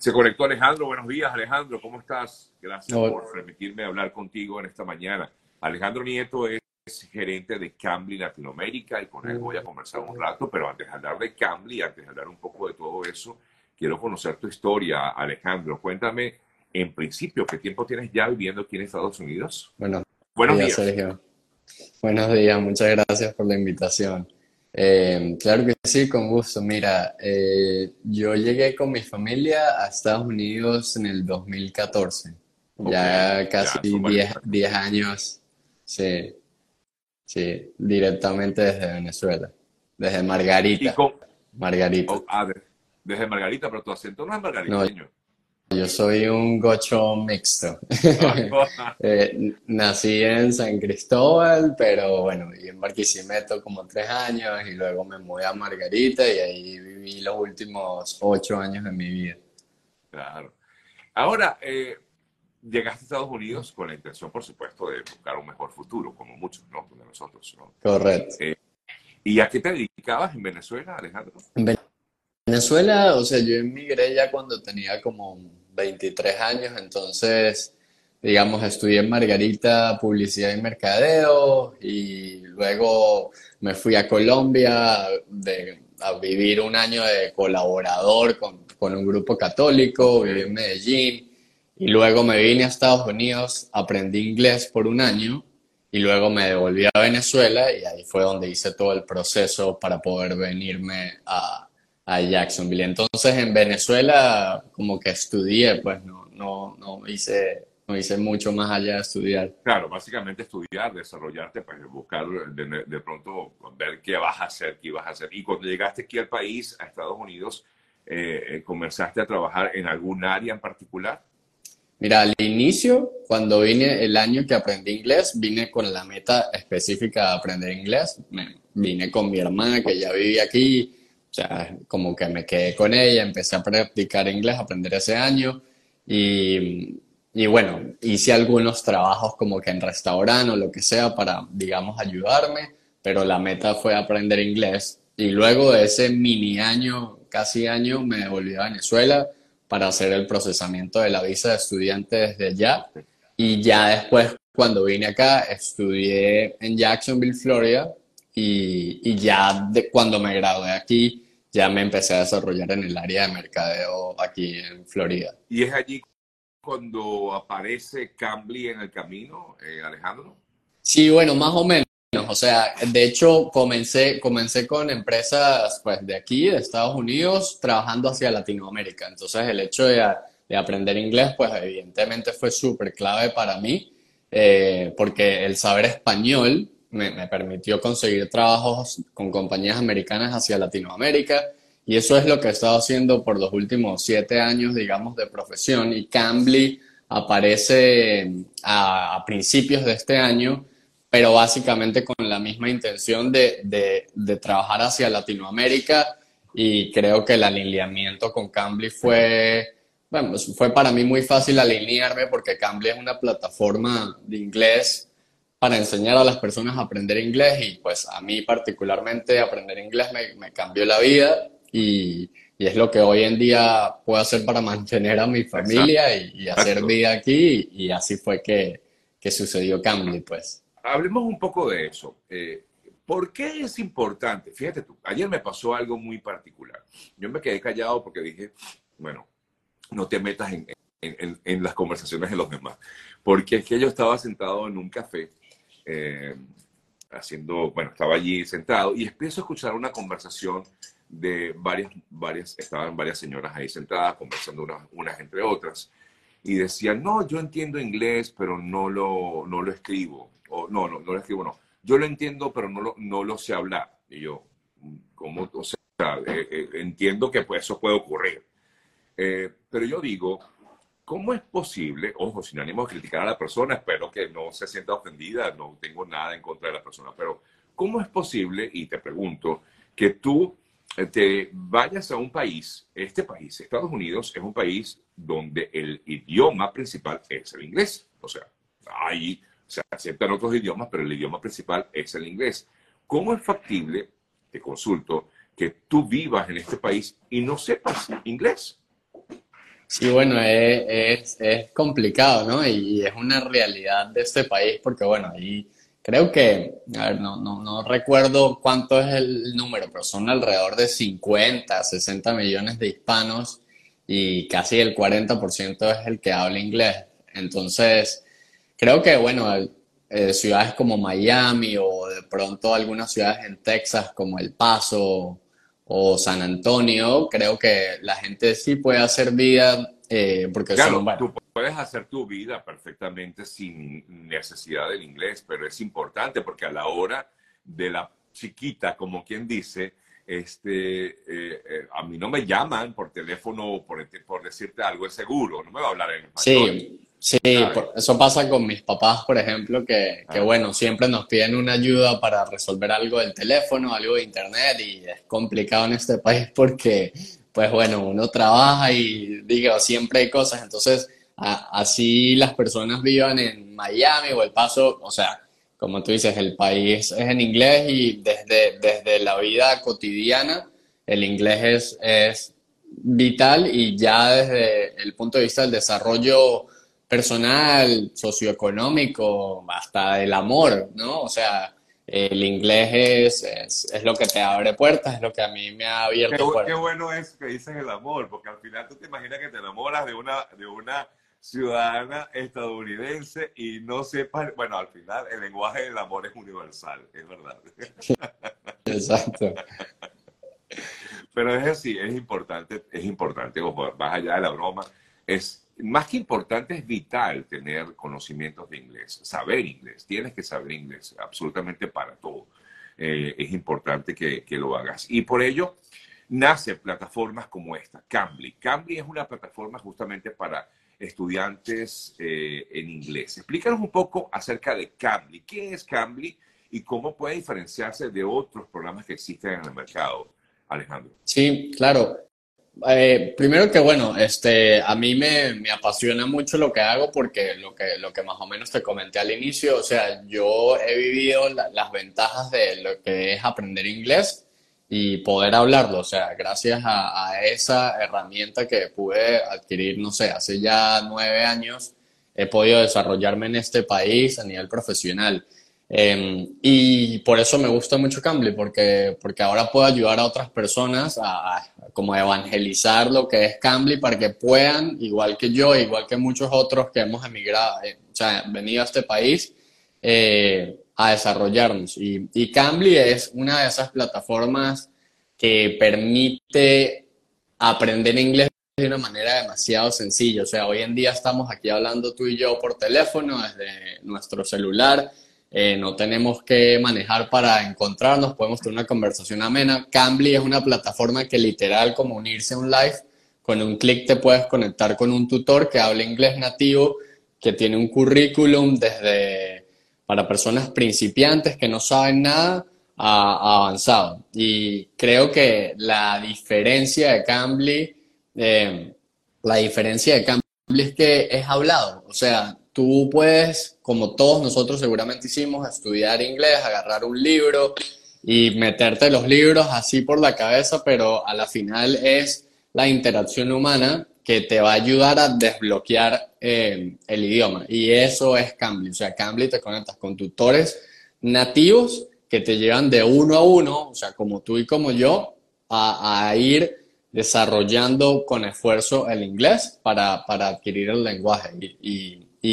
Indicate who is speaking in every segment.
Speaker 1: Se conectó Alejandro. Buenos días, Alejandro. ¿Cómo estás? Gracias por permitirme hablar contigo en esta mañana. Alejandro Nieto es gerente de Cambly Latinoamérica y con él voy a conversar un rato, pero antes de hablar de Cambly, antes de hablar un poco de todo eso, quiero conocer tu historia, Alejandro. Cuéntame, en principio, ¿qué tiempo tienes ya viviendo aquí en Estados Unidos?
Speaker 2: Bueno, Buenos días, Sergio. Buenos días, muchas gracias por la invitación. Eh, claro que sí, con gusto. Mira, eh, yo llegué con mi familia a Estados Unidos en el 2014. ya casi 10 años. Sí, sí, directamente desde Venezuela. Desde Margarita. Margarita.
Speaker 1: Oh, desde Margarita, pero tu acento no es margariteño.
Speaker 2: Yo soy un gocho mixto. Eh, nací en San Cristóbal, pero bueno, viví en Barquisimeto como tres años y luego me mudé a Margarita y ahí viví los últimos ocho años de mi vida.
Speaker 1: Claro. Ahora, eh, llegaste a Estados Unidos con la intención, por supuesto, de buscar un mejor futuro, como muchos, ¿no? De nosotros, ¿no?
Speaker 2: Correcto.
Speaker 1: Eh, ¿Y a qué te dedicabas en Venezuela, Alejandro?
Speaker 2: En Venezuela, o sea, yo emigré ya cuando tenía como 23 años, entonces, digamos, estudié en Margarita Publicidad y Mercadeo y luego me fui a Colombia a vivir un año de colaborador con, con un grupo católico, viví en Medellín y luego me vine a Estados Unidos, aprendí inglés por un año y luego me devolví a Venezuela y ahí fue donde hice todo el proceso para poder venirme a, a Jacksonville. Entonces en Venezuela como que estudié, pues no, no, no, hice, no hice mucho más allá de estudiar.
Speaker 1: Claro, básicamente estudiar, desarrollarte, pues buscar de, de pronto ver qué vas a hacer, qué ibas a hacer. Y cuando llegaste aquí al país, a Estados Unidos, eh, eh, ¿comenzaste a trabajar en algún área en particular?
Speaker 2: Mira, al inicio, cuando vine el año que aprendí inglés, vine con la meta específica de aprender inglés. vine con mi hermana que ya vivía aquí o sea, como que me quedé con ella, empecé a practicar inglés, aprender ese año y, y bueno, hice algunos trabajos como que en restaurante o lo que sea para, digamos, ayudarme, pero la meta fue aprender inglés. Y luego de ese mini año, casi año, me devolví a Venezuela para hacer el procesamiento de la visa de estudiante desde allá. Y ya después, cuando vine acá, estudié en Jacksonville, Florida, y, ya de, cuando me gradué aquí, ya me empecé a desarrollar en el área de mercadeo aquí en Florida.
Speaker 1: ¿Y es allí cuando aparece Cambly en el camino, eh, Alejandro?
Speaker 2: Sí, bueno, más o menos. O sea, de hecho, comencé, comencé con empresas pues, de aquí, de Estados Unidos, trabajando hacia Latinoamérica. Entonces, el hecho de, de aprender inglés, pues evidentemente fue súper clave para mí, eh, porque el saber español me, permitió conseguir trabajos con compañías americanas hacia Latinoamérica. Y eso es lo que he estado haciendo por los últimos siete años, digamos, de profesión. Y Cambly aparece a, principios de este año, pero básicamente con la misma intención de, de, trabajar hacia Latinoamérica. Y creo que el alineamiento con Cambly fue, bueno, fue para mí muy fácil alinearme porque Cambly es una plataforma de inglés para enseñar a las personas a aprender inglés y pues a mí particularmente aprender inglés me, cambió la vida y, es lo que hoy en día puedo hacer para mantener a mi familia y, hacer vida aquí y, así fue que, que sucedió Cambly pues.
Speaker 1: Hablemos un poco de eso. Eh, ¿Por qué es importante? Fíjate tú, ayer me pasó algo muy particular. Yo me quedé callado porque dije, bueno, no te metas en, en, en las conversaciones de los demás. Porque es que yo estaba sentado en un café eh, haciendo, bueno, estaba allí sentado y empiezo a escuchar una conversación de varias, varias, estaban varias señoras ahí sentadas conversando unas, unas entre otras y decían, no, yo entiendo inglés, pero no lo, no lo escribo, o no, no, no lo escribo, no, yo lo entiendo, pero no lo, no lo sé hablar. Y yo, ¿cómo? O sea, eh, eh, entiendo que pues, eso puede ocurrir. pero yo digo, ¿Cómo es posible, ojo, sin ánimo de criticar a la persona, espero que no se sienta ofendida, no tengo nada en contra de la persona, pero ¿cómo es posible, y te pregunto, que tú eh, te vayas a un país, este país, Estados Unidos, es un país donde el idioma principal es el inglés? O sea, ahí se aceptan otros idiomas, pero el idioma principal es el inglés. ¿Cómo es factible, te consulto, que tú vivas en este país y no sepas inglés?
Speaker 2: Sí, bueno, es, es, complicado, ¿no? Y, es una realidad de este país porque, bueno, ahí creo que, a ver, no, no, no recuerdo cuánto es el número, pero son alrededor de 50, 60 millones de hispanos y casi el 40% es el que habla inglés. Entonces, creo que, bueno, eh, ciudades como Miami o de pronto algunas ciudades en Texas como El Paso o San Antonio, creo que la gente sí puede hacer vida eh, porque
Speaker 1: claro, tú puedes hacer tu vida perfectamente sin necesidad del inglés, pero es importante porque a la hora de la chiquita, como quien dice, este, eh, eh, a mí no me llaman por teléfono por, por decirte algo, es seguro, no me va a hablar en
Speaker 2: español. Sí, Sí, eso pasa con mis papás, por ejemplo, que, que, ah. bueno, siempre nos piden una ayuda para resolver algo del teléfono, algo de internet y es complicado en este país porque, pues bueno, uno trabaja y digo, siempre hay cosas, entonces así las personas vivan en Miami o El Paso, o sea, como tú dices, el país es en inglés y desde, desde la vida cotidiana el inglés es, es vital y ya desde el punto de vista del desarrollo personal, socioeconómico, hasta el amor, ¿no? O sea, el inglés es, es, lo que te abre puertas, es lo que a mí me ha abierto
Speaker 1: qué,
Speaker 2: puertas.
Speaker 1: Qué bueno es que dices el amor, porque al final tú te imaginas que te enamoras de una, de una ciudadana estadounidense y no sepas, bueno, al final el lenguaje del amor es universal, es verdad.
Speaker 2: Exacto.
Speaker 1: Pero es así, es importante, es importante, más allá de la broma, es más que importante, es vital tener conocimientos de inglés, saber inglés. Tienes que saber inglés absolutamente para todo. Eh, es importante que, lo hagas. Y por ello nace plataformas como esta, Cambly. Cambly es una plataforma justamente para estudiantes eh, en inglés. Explícanos un poco acerca de Cambly. ¿Qué es Cambly y cómo puede diferenciarse de otros programas que existen en el mercado, Alejandro?
Speaker 2: Sí, claro. Eh, primero que bueno, este, a mí me, me, apasiona mucho lo que hago porque lo que, lo que más o menos te comenté al inicio, o sea, yo he vivido las ventajas de lo que es aprender inglés y poder hablarlo, o sea, gracias a, a, esa herramienta que pude adquirir, no sé, hace ya nueve años, he podido desarrollarme en este país a nivel profesional. Em, y por eso me gusta mucho Cambly, porque, porque ahora puedo ayudar a otras personas a, como evangelizar lo que es Cambly para que puedan, igual que yo, igual que muchos otros que hemos emigrado, eh, o sea, venido a este país, eh, a desarrollarnos. Y, y Cambly es una de esas plataformas que permite aprender inglés de una manera demasiado sencilla. O sea, hoy en día estamos aquí hablando tú y yo por teléfono, desde nuestro celular eh, no tenemos que manejar para encontrarnos, podemos tener una conversación amena. Cambly es una plataforma que literal como unirse a un live, con un clic te puedes conectar con un tutor que habla inglés nativo, que tiene un currículum desde para personas principiantes que no saben nada a, avanzado. Y creo que la diferencia de Cambly, eh, la diferencia de Cambly es que es hablado, o sea, tú puedes, como todos nosotros seguramente hicimos, estudiar inglés, agarrar un libro y meterte los libros así por la cabeza, pero a la final es la interacción humana que te va a ayudar a desbloquear eh, el idioma. Y eso es Cambly. O sea, Cambly te conectas con tutores nativos que te llevan de uno a uno, o sea, como tú y como yo, a, ir desarrollando con esfuerzo el inglés para, para adquirir el lenguaje.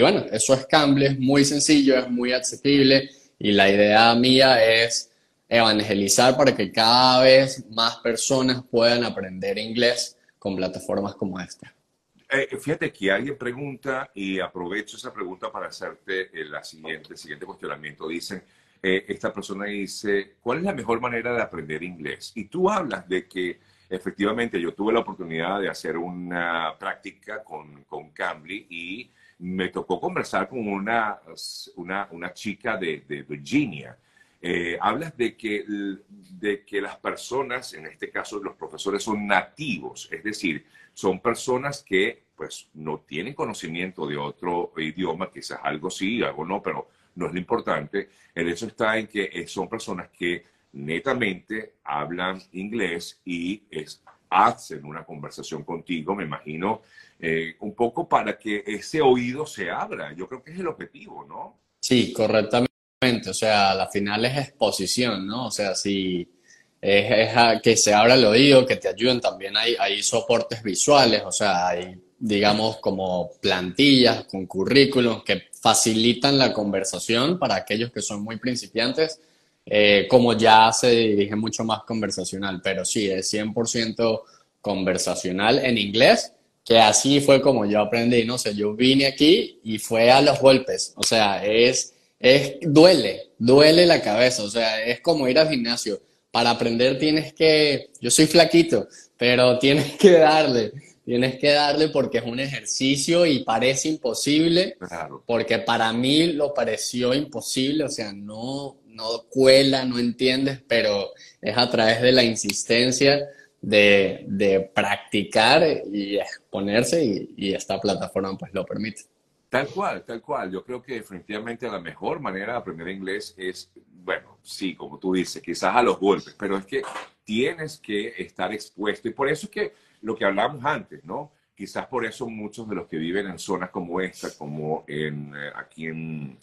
Speaker 2: Bueno, eso es Cambly, es muy sencillo, es muy accesible y la idea mía es evangelizar para que cada vez más personas puedan aprender inglés con plataformas como esta.
Speaker 1: Eh, fíjate que alguien pregunta y aprovecho esa pregunta para hacerte eh, la siguiente, el siguiente cuestionamiento. Dicen, eh, esta persona dice, ¿cuál es la mejor manera de aprender inglés? Y tú hablas de que efectivamente yo tuve la oportunidad de hacer una práctica con, con Cambly y me tocó conversar con una, una, una chica de, de Virginia. Eh, hablas de que, de que las personas, en este caso los profesores, son nativos, es decir, son personas que pues no tienen conocimiento de otro idioma, quizás algo sí, algo no, pero no es lo importante. El hecho está en que son personas que netamente hablan inglés y es hacen una conversación contigo, me imagino, eh, un poco para que ese oído se abra. Yo creo que es el objetivo, ¿no?
Speaker 2: Sí, correctamente. O sea, la final es exposición, ¿no? O sea, si es, que se abra el oído, que te ayuden, también hay, hay soportes visuales, o sea, hay, digamos, como plantillas con currículums que facilitan la conversación para aquellos que son muy principiantes eh, como ya se dirige mucho más conversacional, pero sí, es 100% conversacional en inglés, que así fue como yo aprendí, no sé, yo vine aquí y fue a los golpes, o sea, es, es, duele, duele la cabeza, o sea, es como ir al gimnasio. Para aprender tienes que, yo soy flaquito, pero tienes que darle, tienes que darle porque es un ejercicio y parece imposible, porque para mí lo pareció imposible, o sea, no, no cuela, no entiendes, pero es a través de la insistencia de, practicar y exponerse y, esta plataforma pues lo permite.
Speaker 1: Tal cual, tal cual. Yo creo que definitivamente la mejor manera de aprender inglés es, bueno, sí, como tú dices, quizás a los golpes, pero es que tienes que estar expuesto y por eso es que lo que hablamos antes, ¿no? Quizás por eso muchos de los que viven en zonas como esta, como en, eh, aquí en,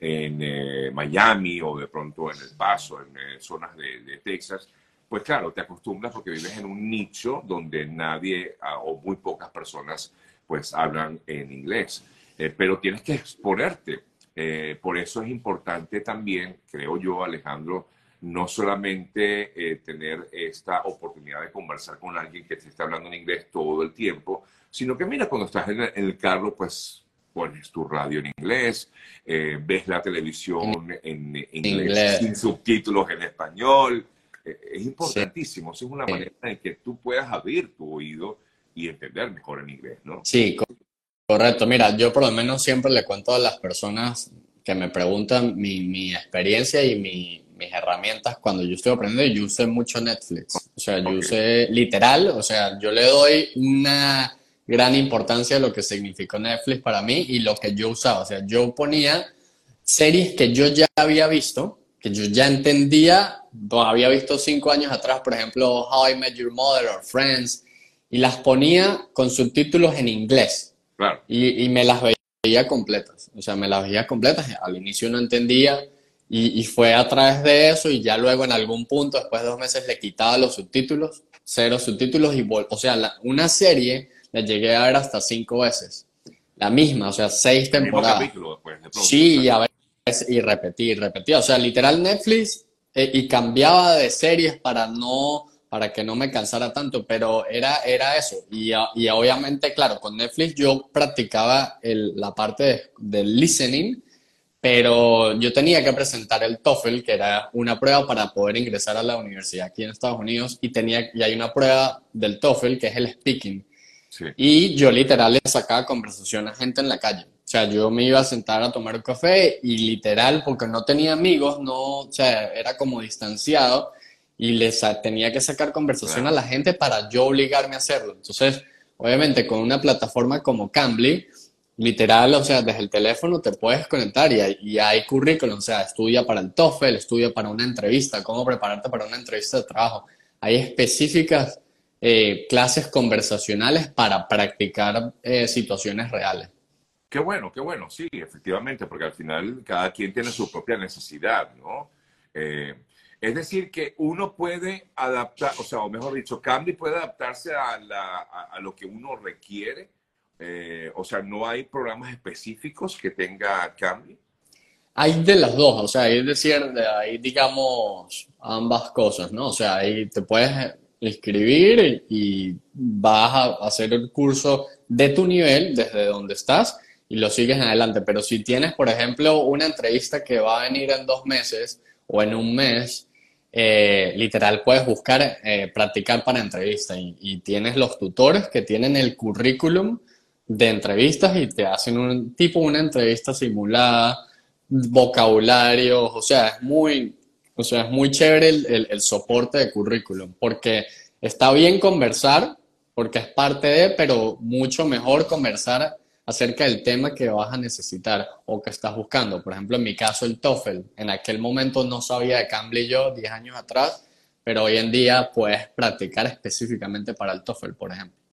Speaker 1: en eh, Miami o de pronto en El Paso, en eh, zonas de, Texas, pues claro, te acostumbras porque vives en un nicho donde nadie ah, o muy pocas personas pues hablan en inglés. Eh, pero tienes que exponerte. por eso es importante también, creo yo, Alejandro, no solamente tener esta oportunidad de conversar con alguien que te está hablando en inglés todo el tiempo, sino que mira, cuando estás en el carro, pues pones tu radio en inglés, eh, ves la televisión en, inglés, sin subtítulos en español. Eh, es importantísimo, es una manera en que tú puedas abrir tu oído y entender mejor en inglés, ¿no?
Speaker 2: Sí, correcto. Mira, yo por lo menos siempre le cuento a las personas que me preguntan mi, mi experiencia y mi, mis herramientas cuando yo estoy aprendiendo, yo usé mucho Netflix. O sea, yo usé literal, o sea, yo le doy una gran importancia de lo que significó Netflix para mí y lo que yo usaba. O sea, yo ponía series que yo ya había visto, que yo ya entendía, había visto cinco años atrás, por ejemplo, How I Met Your Mother o Friends, y las ponía con subtítulos en inglés. Y, y, me las veía completas. O sea, me las veía completas. Al inicio no entendía. Y, y, fue a través de eso y ya luego en algún punto, después de dos meses, le quitaba los subtítulos, cero subtítulos y, o sea, una serie la llegué a ver hasta cinco veces. La misma, o sea, seis temporadas. sí, y a veces, y repetí, repetí. O sea, literal Netflix eh, y cambiaba de series para no para que no me cansara tanto, pero era, era eso. Y, y obviamente, claro, con Netflix yo practicaba el, la parte del listening, pero yo tenía que presentar el TOEFL, que era una prueba para poder ingresar a la universidad aquí en Estados Unidos, y, tenía, y hay una prueba del TOEFL que es el speaking. Y yo literal le sacaba conversación a gente en la calle. O sea, yo me iba a sentar a tomar un café y literal, porque no tenía amigos, no, o sea, era como distanciado y les tenía que sacar conversación a la gente para yo obligarme a hacerlo. Entonces, obviamente con una plataforma como Cambly, literal, o sea, desde el teléfono te puedes conectar y hay, y hay currículum, o sea, estudia para el TOEFL, estudia para una entrevista, cómo prepararte para una entrevista de trabajo. Hay específicas eh, clases conversacionales para practicar eh, situaciones reales.
Speaker 1: Qué bueno, qué bueno, sí, efectivamente, porque al final cada quien tiene su propia necesidad, ¿no? Eh, es decir, que uno puede adaptar, o sea, o mejor dicho, Candy puede adaptarse a, lo que uno requiere. o sea, no hay programas específicos que tenga Candy.
Speaker 2: Hay de las dos, o sea, es decir, hay, digamos, ambas cosas, ¿no? O sea, ahí te puedes escribir y vas a hacer el curso de tu nivel desde donde estás y lo sigues adelante. Pero si tienes, por ejemplo, una entrevista que va a venir en dos meses o en un mes, eh, literal puedes buscar eh, practicar para entrevista y, tienes los tutores que tienen el currículum de entrevistas y te hacen un tipo una entrevista simulada, vocabulario, o sea, es muy, o sea, es muy chévere el, soporte de currículum, porque está bien conversar, porque es parte de, pero mucho mejor conversar acerca del tema que vas a necesitar o que estás buscando. Por ejemplo, en mi caso, el TOEFL. En aquel momento no sabía de Cambly yo, 10 años atrás, pero hoy en día puedes practicar específicamente para el TOEFL, por ejemplo.